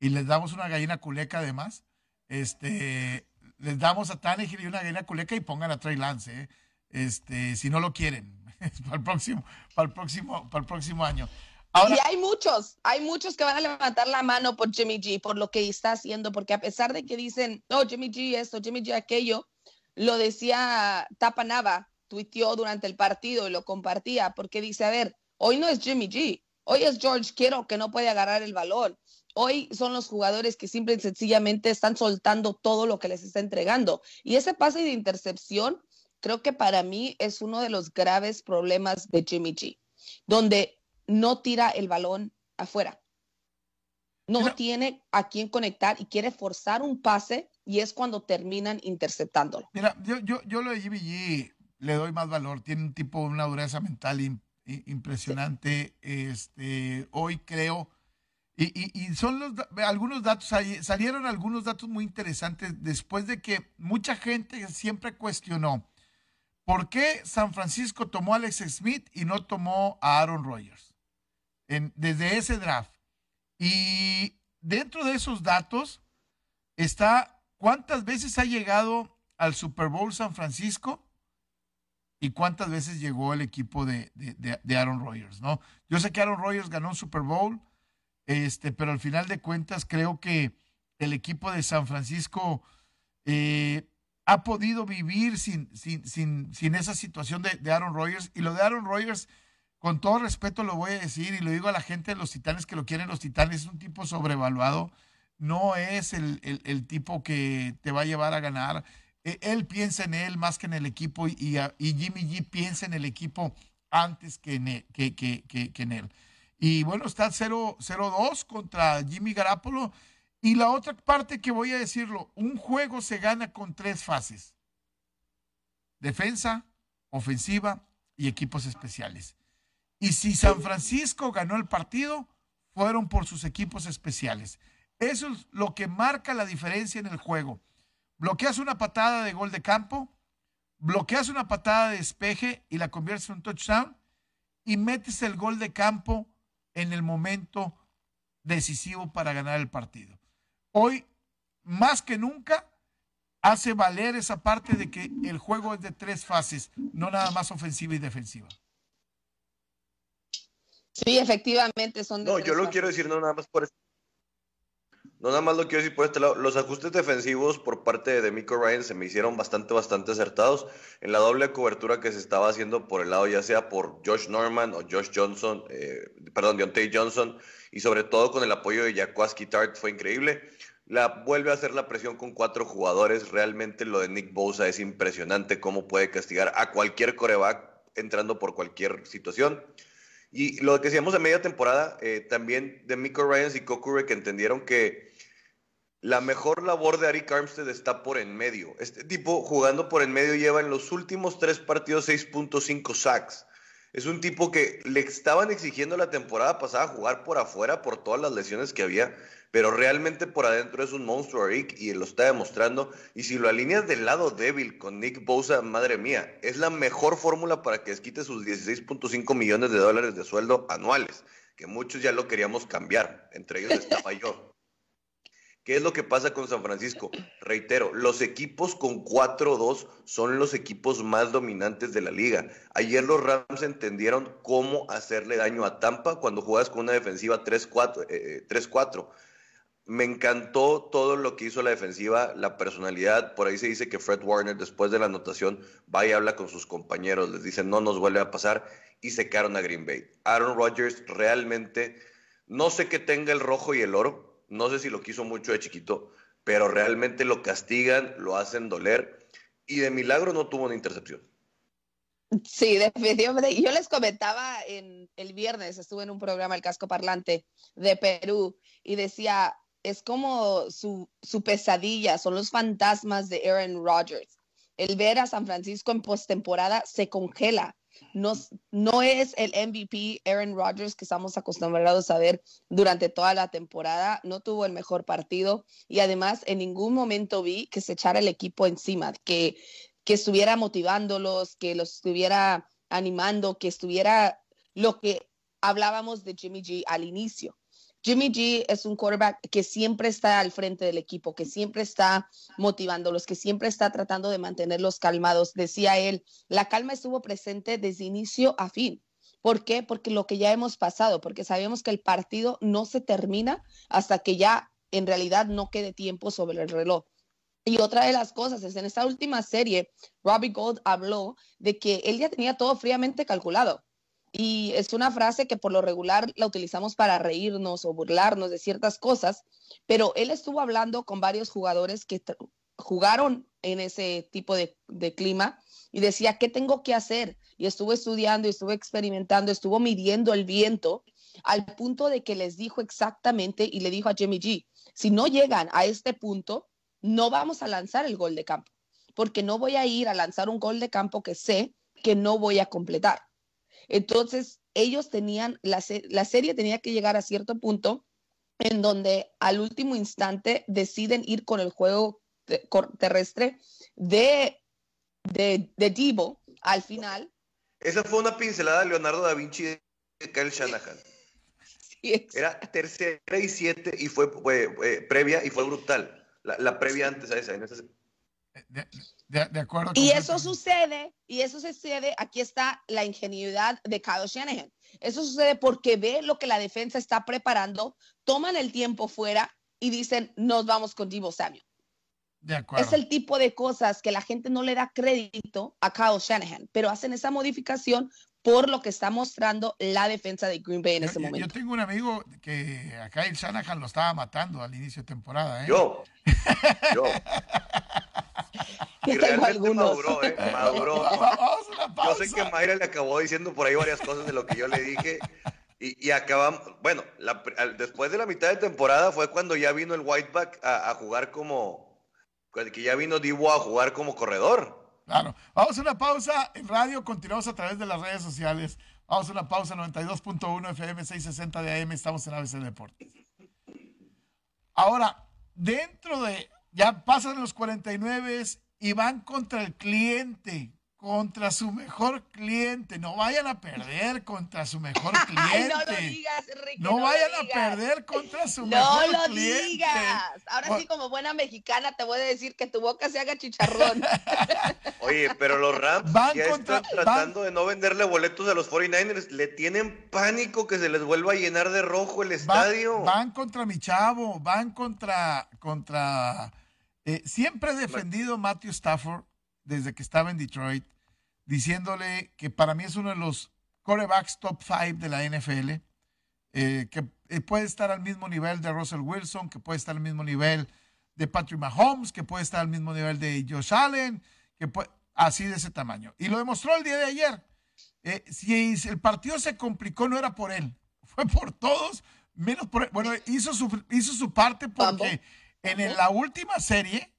y les damos una gallina culeca además. Este, les damos a Tannehill y una gallina culeca y pongan a Trey Lance, ¿eh? este, si no lo quieren, para el próximo, para el próximo, para el próximo año. Y hay muchos, hay muchos que van a levantar la mano por Jimmy G, por lo que está haciendo, porque a pesar de que dicen, no, Jimmy G esto, Jimmy G aquello, lo decía Tapa Nava, tuiteó durante el partido y lo compartía, porque dice, a ver, hoy no es Jimmy G, hoy es George Kittle que no puede agarrar el balón. Hoy son los jugadores que simple y sencillamente están soltando todo lo que les está entregando. Y ese pase de intercepción, creo que para mí es uno de los graves problemas de Jimmy G, donde no tira el balón afuera. No tiene a quién conectar y quiere forzar un pase y es cuando terminan interceptándolo. Mira, yo, yo, yo lo de Jimmy G le doy más valor. Tiene un tipo, una dureza mental impresionante. Este, hoy creo, y, son los, algunos datos, salieron algunos datos muy interesantes después de que mucha gente siempre cuestionó por qué San Francisco tomó a Alex Smith y no tomó a Aaron Rodgers desde ese draft. Y dentro de esos datos está cuántas veces ha llegado al Super Bowl San Francisco y cuántas veces llegó el equipo de, Aaron Rodgers, ¿no? Yo sé que Aaron Rodgers ganó un Super Bowl, este, pero al final de cuentas creo que el equipo de San Francisco eh, ha podido vivir sin, sin, sin, esa situación de, Aaron Rodgers. Y lo de Aaron Rodgers, con todo respeto lo voy a decir y lo digo a la gente de los Titanes que lo quieren los Titanes, es un tipo sobrevaluado, no es el, el tipo que te va a llevar a ganar e, él piensa en él más que en el equipo y, Jimmy G piensa en el equipo antes que en él. Que, en él. Y bueno, está 0-2 contra Jimmy Garapolo. Y la otra parte que voy a decirlo, un juego se gana con tres fases. Defensa, ofensiva y equipos especiales. Y si San Francisco ganó el partido, fueron por sus equipos especiales. Eso es lo que marca la diferencia en el juego bloqueas una patada de gol de campo, bloqueas una patada de despeje y la conviertes en un touchdown y metes el gol de campo en el momento decisivo para ganar el partido. Hoy, más que nunca, hace valer esa parte de que el juego es de tres fases, no nada más ofensiva y defensiva. Sí, efectivamente son No, yo lo quiero decir no nada más por eso. No, nada más lo quiero decir por este lado. Los ajustes defensivos por parte de Miko Ryan se me hicieron bastante, bastante acertados. En la doble cobertura que se estaba haciendo por el lado, ya sea por Josh Norman o Josh Johnson, eh, perdón, Deontay Johnson, y sobre todo con el apoyo de Jaquaski Tart, fue increíble. La vuelve a hacer la presión con cuatro jugadores. Realmente lo de Nick Bosa es impresionante cómo puede castigar a cualquier coreback entrando por cualquier situación. Y lo que decíamos en media temporada, eh, también de Miko Ryan y Kokure que entendieron que la mejor labor de Ari Armstead está por en medio. Este tipo jugando por en medio lleva en los últimos tres partidos 6.5 sacks. Es un tipo que le estaban exigiendo la temporada pasada jugar por afuera por todas las lesiones que había, pero realmente por adentro es un monstruo Rick y lo está demostrando. Y si lo alineas del lado débil con Nick Bosa, madre mía, es la mejor fórmula para que desquite sus 16.5 millones de dólares de sueldo anuales, que muchos ya lo queríamos cambiar, entre ellos estaba yo. ¿Qué es lo que pasa con San Francisco? Reitero, los equipos con 4-2 son los equipos más dominantes de la liga. Ayer los Rams entendieron cómo hacerle daño a Tampa cuando juegas con una defensiva 3-4. Eh, Me encantó todo lo que hizo la defensiva, la personalidad. Por ahí se dice que Fred Warner, después de la anotación, va y habla con sus compañeros, les dice no nos vuelve a pasar y se secaron a Green Bay. Aaron Rodgers realmente, no sé qué tenga el rojo y el oro, no sé si lo quiso mucho de chiquito, pero realmente lo castigan, lo hacen doler y de milagro no tuvo una intercepción. Sí, definitivamente. Yo les comentaba en el viernes, estuve en un programa, El Casco Parlante de Perú, y decía, es como su, pesadilla, son los fantasmas de Aaron Rodgers. El ver a San Francisco en postemporada se congela no, no es el MVP Aaron Rodgers que estamos acostumbrados a ver durante toda la temporada. No tuvo el mejor partido y además en ningún momento vi que se echara el equipo encima, que, que estuviera motivándolos, que los estuviera animando, que estuviera lo que hablábamos de Jimmy G al inicio. Jimmy G es un quarterback que siempre está al frente del equipo, que siempre está motivándolos, que siempre está tratando de mantenerlos calmados. Decía él, la calma estuvo presente desde inicio a fin. ¿Por qué? Porque lo que ya hemos pasado, porque sabemos que el partido no se termina hasta que ya en realidad no quede tiempo sobre el reloj. Y otra de las cosas es, en esta última serie, Robbie Gold habló de que él ya tenía todo fríamente calculado. Y es una frase que por lo regular la utilizamos para reírnos o burlarnos de ciertas cosas, pero él estuvo hablando con varios jugadores que jugaron en ese tipo de, clima y decía, ¿qué tengo que hacer? Y estuvo estudiando, y estuvo experimentando, estuvo midiendo el viento al punto de que les dijo exactamente y le dijo a Jimmy G, si no llegan a este punto, no vamos a lanzar el gol de campo, porque no voy a ir a lanzar un gol de campo que sé que no voy a completar. Entonces, ellos tenían, la, la serie tenía que llegar a cierto punto en donde al último instante deciden ir con el juego terrestre de, de, de Divo al final. Esa fue una pincelada de Leonardo da Vinci de Kyle Shanahan. Sí, Era tercera y siete y fue, previa y fue brutal. La, la, previa antes a esa. En esa de, acuerdo. Y eso sucede, y eso sucede, aquí está la ingenuidad de Kyle Shanahan. Eso sucede porque ve lo que la defensa está preparando, toman el tiempo fuera y dicen, nos vamos con Divo Samuel. De acuerdo. Es el tipo de cosas que la gente no le da crédito a Kyle Shanahan, pero hacen esa modificación por lo que está mostrando la defensa de Green Bay en ese momento. Yo tengo un amigo que a Kyle Shanahan lo estaba matando al inicio de temporada. ¿eh? Yo. Yo. Y realmente maduró, ¿eh? Maduró. Yo sé que Mayra le acabó diciendo por ahí varias cosas de lo que yo le dije. Y, y acabamos, bueno, después de la mitad de temporada fue cuando ya vino el Whiteback a, a jugar como, que ya vino Divo a jugar como corredor. Claro. Vamos a una pausa en radio, continuamos a través de las redes sociales. Vamos a una pausa 92.1 FM 660 de AM, estamos en ABC Deportes. Ahora, dentro de, ya pasan los 49 y van contra el cliente, contra su mejor cliente. No vayan a perder contra su mejor cliente. no lo digas, Enrique, no, vayan a perder contra su mejor cliente. No lo digas. Ahora sí, como buena mexicana, te voy a decir que tu boca se haga chicharrón. Oye, pero los Rams van ya están tratando de no venderle boletos a los 49ers. Le tienen pánico que se les vuelva a llenar de rojo el estadio. Van, contra mi chavo, van contra. contra eh, siempre he defendido a Matthew Stafford desde que estaba en Detroit diciéndole que para mí es uno de los corebacks top five de la NFL, eh, que eh, puede estar al mismo nivel de Russell Wilson, que puede estar al mismo nivel de Patrick Mahomes, que puede estar al mismo nivel de Josh Allen, que puede, así de ese tamaño. Y lo demostró el día de ayer. Eh, si el partido se complicó, no era por él, fue por todos, menos por él. Bueno, hizo su, hizo su parte porque en la última serie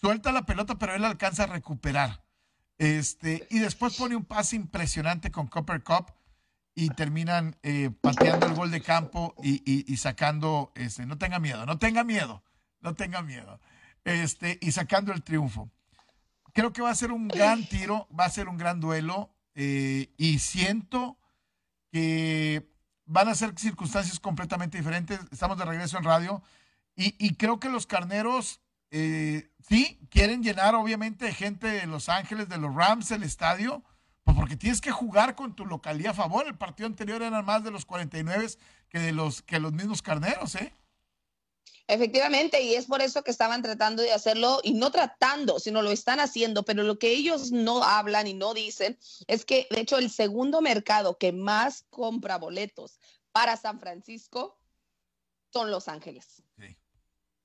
suelta la pelota, pero él alcanza a recuperar. Este, y después pone un pase impresionante con Copper Cup y terminan eh, pateando el gol de campo y, sacando, este, no tenga miedo, no tenga miedo, no tenga miedo, este, y sacando el triunfo. Creo que va a ser un gran tiro, va a ser un gran duelo eh, y siento que van a ser circunstancias completamente diferentes. Estamos de regreso en radio y, creo que los carneros eh, sí, quieren llenar obviamente de gente de Los Ángeles, de los Rams, el estadio, pues porque tienes que jugar con tu localidad a favor. El partido anterior eran más de los 49 que de los, que los mismos carneros, ¿eh? Efectivamente, y es por eso que estaban tratando de hacerlo, y no tratando, sino lo están haciendo, pero lo que ellos no hablan y no dicen es que, de hecho, el segundo mercado que más compra boletos para San Francisco son Los Ángeles.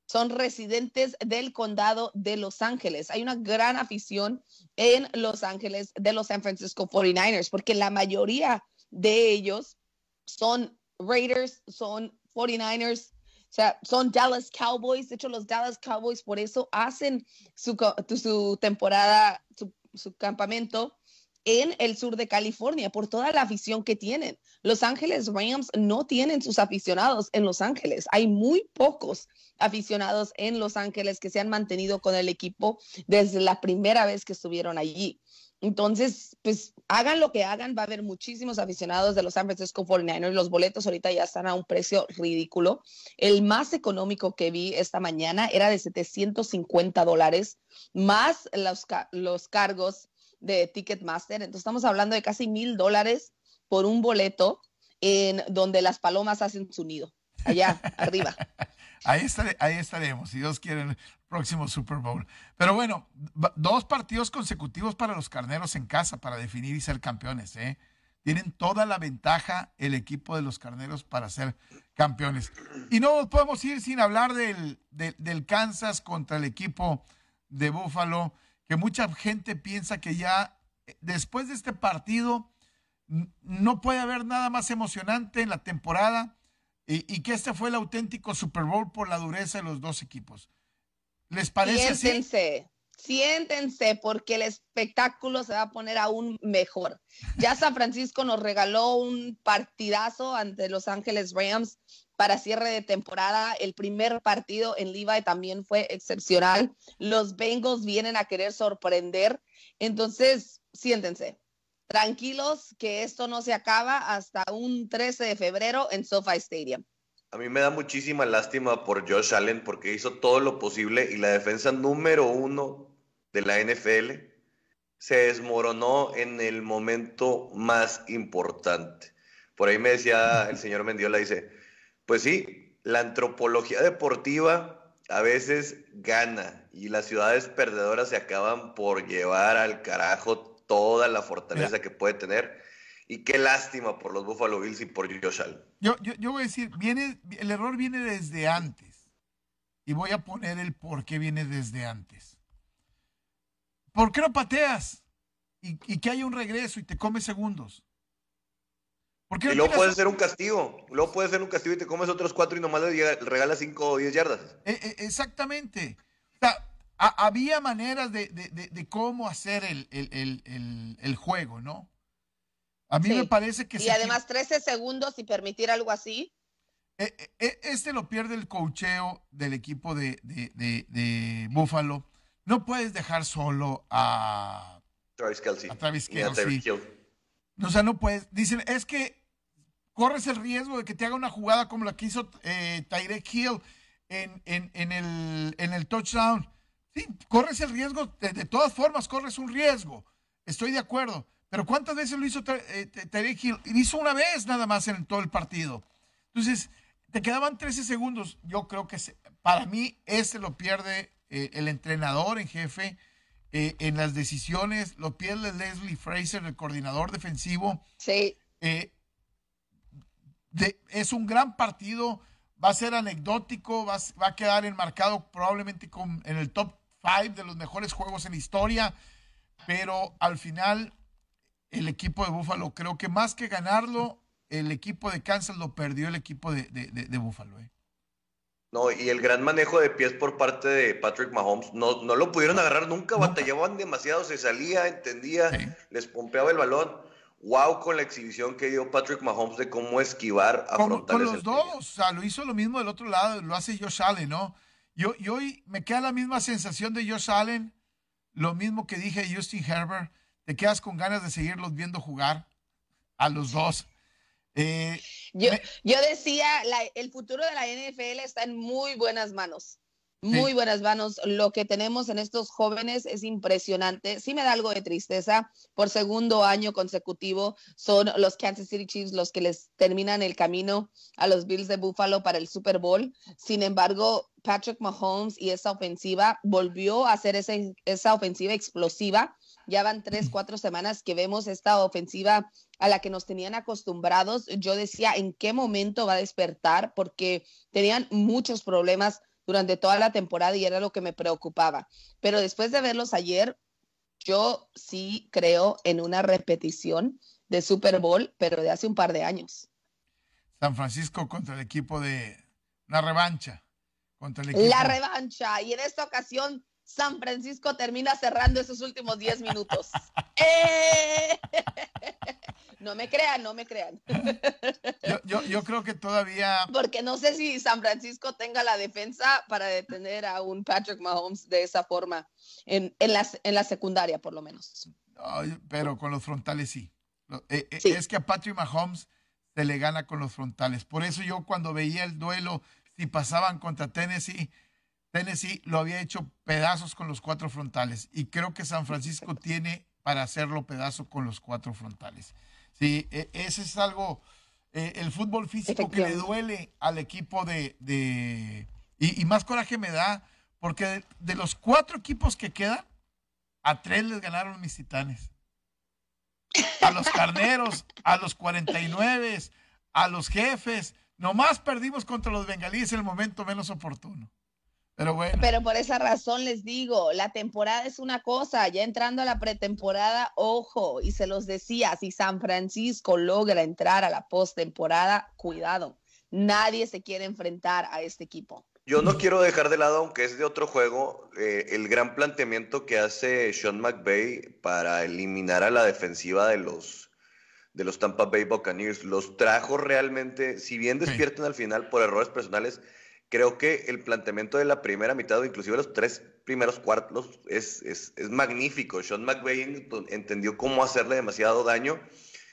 Son residentes del condado de Los Ángeles. Hay una gran afición en Los Ángeles de los San Francisco 49ers, porque la mayoría de ellos son Raiders, son 49ers, o sea, son Dallas Cowboys. De hecho, los Dallas Cowboys por eso hacen su, temporada, su campamento en el sur de California por toda la afición que tienen. Los Ángeles Rams no tienen sus aficionados en Los Ángeles. Hay muy pocos aficionados en Los Ángeles que se han mantenido con el equipo desde la primera vez que estuvieron allí. Entonces, pues hagan lo que hagan, va a haber muchísimos aficionados de los San Francisco 49ers. Los boletos ahorita ya están a un precio ridículo. El más económico que vi esta mañana era de 750 dólares, más los, los cargos de Ticketmaster. Entonces, estamos hablando de casi mil dólares por un boleto en donde las palomas hacen su nido, allá arriba. Ahí, ahí estaremos, si Dios quiere, el próximo Super Bowl. Pero bueno, dos partidos consecutivos para los carneros en casa para definir y ser campeones. ¿eh? Tienen toda la ventaja el equipo de los carneros para ser campeones. Y no podemos ir sin hablar del, del Kansas contra el equipo de Buffalo, que mucha gente piensa que ya eh, después de este partido no puede haber nada más emocionante en la temporada y, que este fue el auténtico Super Bowl por la dureza de los dos equipos. ¿Les parece siéntense, Siéntense, porque el espectáculo se va a poner aún mejor. Ya San Francisco nos regaló un partidazo ante Los Ángeles Rams para cierre de temporada. El primer partido en Levi también fue excepcional. Los Bengals vienen a querer sorprender. Entonces, siéntense tranquilos que esto no se acaba hasta un 13 de febrero en SoFi Stadium. A mí me da muchísima lástima por Josh Allen porque hizo todo lo posible y la defensa número uno de la NFL se desmoronó en el momento más importante. Por ahí me decía el señor Mendiola, dice, pues sí, la antropología deportiva a veces gana y las ciudades perdedoras se acaban por llevar al carajo toda la fortaleza que puede tener. Y qué lástima por los Buffalo Bills y por Josh Allen. Yo, yo, voy a decir, viene, el error viene desde antes. Y voy a poner el por qué viene desde antes. ¿Por qué no pateas? Y, que haya un regreso y te comes segundos. ¿Por y luego puede ser un castigo. Luego puede ser un castigo y te comes otros cuatro y nomás le regalas cinco o diez yardas. E, e, exactamente. O sea, había maneras de, cómo hacer el, juego, ¿no? A mí me parece que... Y además 13 segundos y permitir algo así. E, este lo pierde el cocheo del equipo de, de, Buffalo. No puedes dejar solo a Travis Kelsey. A Travis Kelsey. O sea, no puedes. Dicen, es que corres el riesgo de que te haga una jugada como la que hizo eh, Tyrek Hill en, en, el, en el touchdown. Sí, corres el riesgo, de, todas formas corres un riesgo, estoy de acuerdo, pero ¿cuántas veces lo hizo eh, Terry Hill? Hizo una vez nada más en todo el partido. Entonces, te quedaban 13 segundos. Yo creo que para mí ese lo pierde eh, el entrenador en jefe eh, en las decisiones, lo pierde Leslie Fraser, el coordinador defensivo. Sí. es un gran partido, va a ser anecdótico, va, va a quedar enmarcado probablemente con, en el top de los mejores juegos en la historia, pero al final el equipo de Buffalo, creo que más que ganarlo, el equipo de Kansas lo perdió el equipo de, de, Buffalo. ¿eh? No, y el gran manejo de pies por parte de Patrick Mahomes, no, no lo pudieron agarrar nunca, batallaban demasiado, se salía, entendía, les pompeaba el balón. Wow con la exhibición que dio Patrick Mahomes de cómo esquivar, a Con, con los dos, o sea, lo hizo lo mismo del otro lado, lo hace Josh Allen, ¿no? Yo, y hoy me queda la misma sensación de Josh Allen, lo mismo que dije de Justin Herbert. Te quedas con ganas de seguirlos viendo jugar a los dos. Eh, yo, yo, decía, el futuro de la NFL está en muy buenas manos. Muy buenas manos. Lo que tenemos en estos jóvenes es impresionante. Sí me da algo de tristeza. Por segundo año consecutivo son los Kansas City Chiefs los que les terminan el camino a los Bills de Buffalo para el Super Bowl. Sin embargo, Patrick Mahomes y esa ofensiva volvió a hacer esa ofensiva explosiva. Ya van tres, cuatro semanas que vemos esta ofensiva a la que nos tenían acostumbrados. Yo decía, ¿en qué momento va a despertar? Porque tenían muchos problemas durante toda la temporada y era lo que me preocupaba. Pero después de verlos ayer, yo sí creo en una repetición de Super Bowl, pero de hace un par de años. San Francisco contra el equipo de una revancha. Contra el equipo... La revancha. Y en esta ocasión, San Francisco termina cerrando esos últimos 10 minutos. ¡Eh! No me crean, no me crean. Yo, creo que todavía. Porque no sé si San Francisco tenga la defensa para detener a un Patrick Mahomes de esa forma, en, en, la, en la secundaria por lo menos. pero con los frontales sí. Eh, eh, es que a Patrick Mahomes se le gana con los frontales. Por eso yo cuando veía el duelo, si pasaban contra Tennessee, Tennessee lo había hecho pedazos con los cuatro frontales. Y creo que San Francisco tiene para hacerlo pedazo con los cuatro frontales. Sí, e, ese es algo, eh, el fútbol físico que le duele al equipo de... y, más coraje me da, porque de, los cuatro equipos que quedan, a tres les ganaron mis titanes. A los carneros, a los 49, a los jefes. Nomás perdimos contra los bengalíes en el momento menos oportuno. Pero bueno. Pero por esa razón les digo, la temporada es una cosa, ya entrando a la pretemporada, ojo, y se los decía, si San Francisco logra entrar a la postemporada, cuidado, nadie se quiere enfrentar a este equipo. Yo no quiero dejar de lado, aunque es de otro juego, eh, el gran planteamiento que hace Sean McVay para eliminar a la defensiva de los, de los Tampa Bay Buccaneers. Los trajo realmente, si bien despiertan al final por errores personales, creo que el planteamiento de la primera mitad o inclusive los tres primeros cuartos es, es, es magnífico. Sean McVay entendió cómo hacerle demasiado daño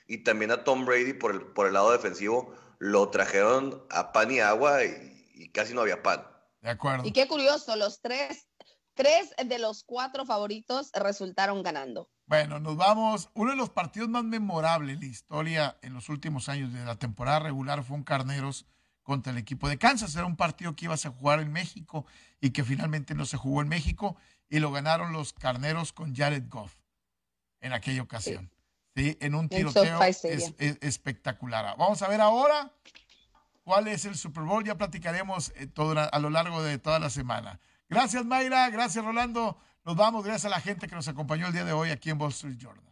y también a Tom Brady por el, por el lado defensivo lo trajeron a pan y agua y, y casi no había pan. De acuerdo. Y qué curioso, los tres, tres de los cuatro favoritos resultaron ganando. Bueno, nos vamos. Uno de los partidos más memorables de la historia en los últimos años de la temporada regular fue un Carneros contra el equipo de Kansas. Era un partido que ibas a jugar en México y que finalmente no se jugó en México y lo ganaron los Carneros con Jared Goff en aquella ocasión. Sí, en un tiroteo espectacular. Vamos a ver ahora cuál es el Super Bowl. Ya platicaremos eh, todo, a lo largo de toda la semana. Gracias Mayra, gracias Rolando. Nos vamos, gracias a la gente que nos acompañó el día de hoy aquí en Wall Street Journal.